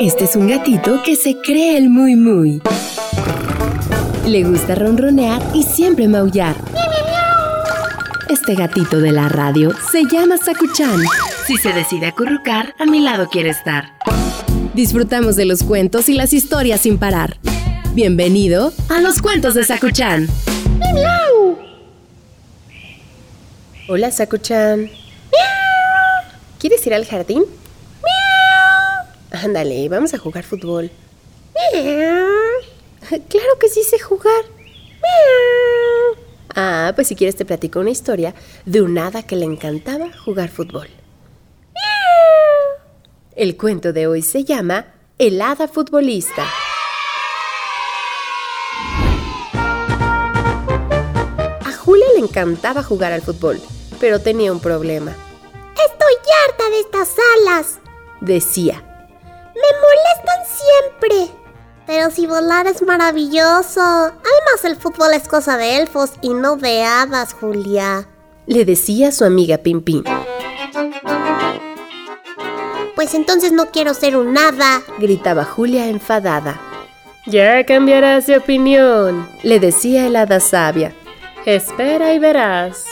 Este es un gatito que se cree el muy muy. Le gusta ronronear y siempre maullar. Este gatito de la radio se llama Sakuchan. Si se decide acurrucar, a mi lado quiere estar. Disfrutamos de los cuentos y las historias sin parar. Bienvenido a los cuentos de Sakuchan. Hola, Sakuchan. ¿Quieres ir al jardín? Ándale, vamos a jugar fútbol. Claro que sí sé jugar. Ah, pues si quieres te platico una historia de un hada que le encantaba jugar fútbol. El cuento de hoy se llama El hada futbolista. A Julia le encantaba jugar al fútbol, pero tenía un problema. Estoy harta de estas alas, Decía, me molestan siempre. Pero si volar es maravilloso. Además el fútbol es cosa de elfos y no de hadas, Julia. le decía su amiga Pimpín. Pues entonces no quiero ser un hada. Gritaba Julia enfadada. Ya cambiarás de opinión, le decía el hada sabia. Espera y verás.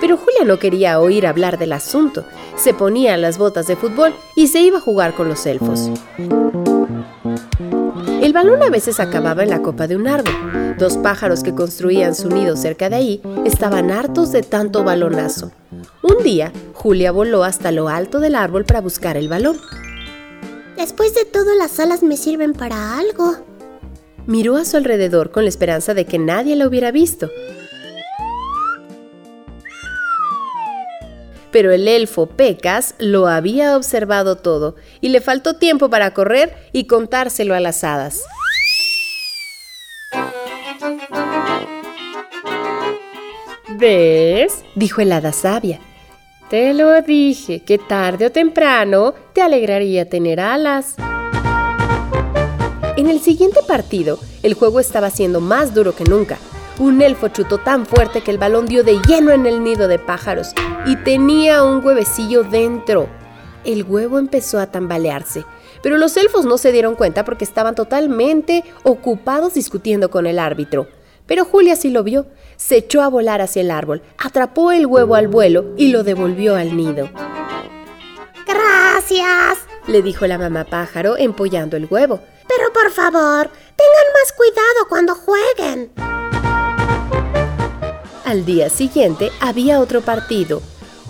Pero Julia no quería oír hablar del asunto. Se ponía las botas de fútbol y se iba a jugar con los elfos. El balón a veces acababa en la copa de un árbol. Dos pájaros que construían su nido cerca de ahí estaban hartos de tanto balonazo. Un día, Julia voló hasta lo alto del árbol para buscar el balón. Después de todo, las alas me sirven para algo. Miró a su alrededor con la esperanza de que nadie la hubiera visto. Pero el elfo Pecas lo había observado todo y le faltó tiempo para correr y contárselo a las hadas. ¿Ves? dijo el hada sabia. Te lo dije, que tarde o temprano te alegraría tener alas. En el siguiente partido, el juego estaba siendo más duro que nunca. Un elfo chutó tan fuerte que el balón dio de lleno en el nido de pájaros y tenía un huevecillo dentro. El huevo empezó a tambalearse, pero los elfos no se dieron cuenta porque estaban totalmente ocupados discutiendo con el árbitro. Pero Julia sí lo vio, se echó a volar hacia el árbol, atrapó el huevo al vuelo y lo devolvió al nido. Gracias. Le dijo la mamá pájaro empollando el huevo. Pero por favor, tengan más cuidado cuando jueguen. Al día siguiente había otro partido.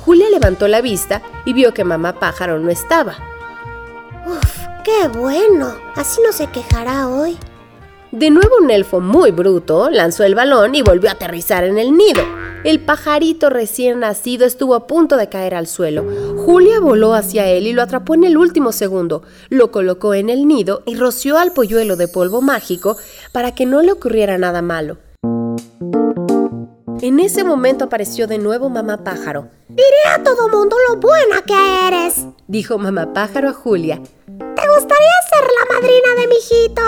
Julia levantó la vista y vio que mamá pájaro no estaba. Uf, qué bueno. Así no se quejará hoy. De nuevo un elfo muy bruto lanzó el balón y volvió a aterrizar en el nido. El pajarito recién nacido estuvo a punto de caer al suelo. Julia voló hacia él y lo atrapó en el último segundo. Lo colocó en el nido y roció al polluelo de polvo mágico para que no le ocurriera nada malo. En ese momento apareció de nuevo mamá pájaro. Diré a todo mundo lo buena que eres. Dijo mamá pájaro a Julia. ¿Te gustaría ser la madrina de mi hijito?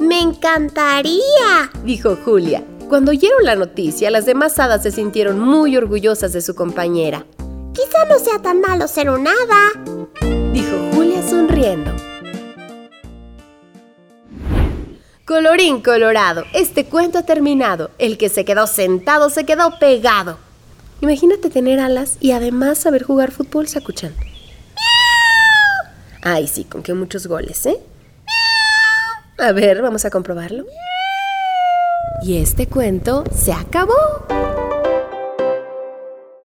Me encantaría. Dijo Julia. Cuando oyeron la noticia, las demás hadas se sintieron muy orgullosas de su compañera. Quizá no sea tan malo ser un hada. Dijo Julia sonriendo. Colorín colorado, este cuento ha terminado. El que se quedó sentado se quedó pegado. Imagínate tener alas y además saber jugar fútbol, Sakuchan. Ay, sí, con qué muchos goles, ¿eh? A ver, vamos a comprobarlo. Y este cuento se acabó.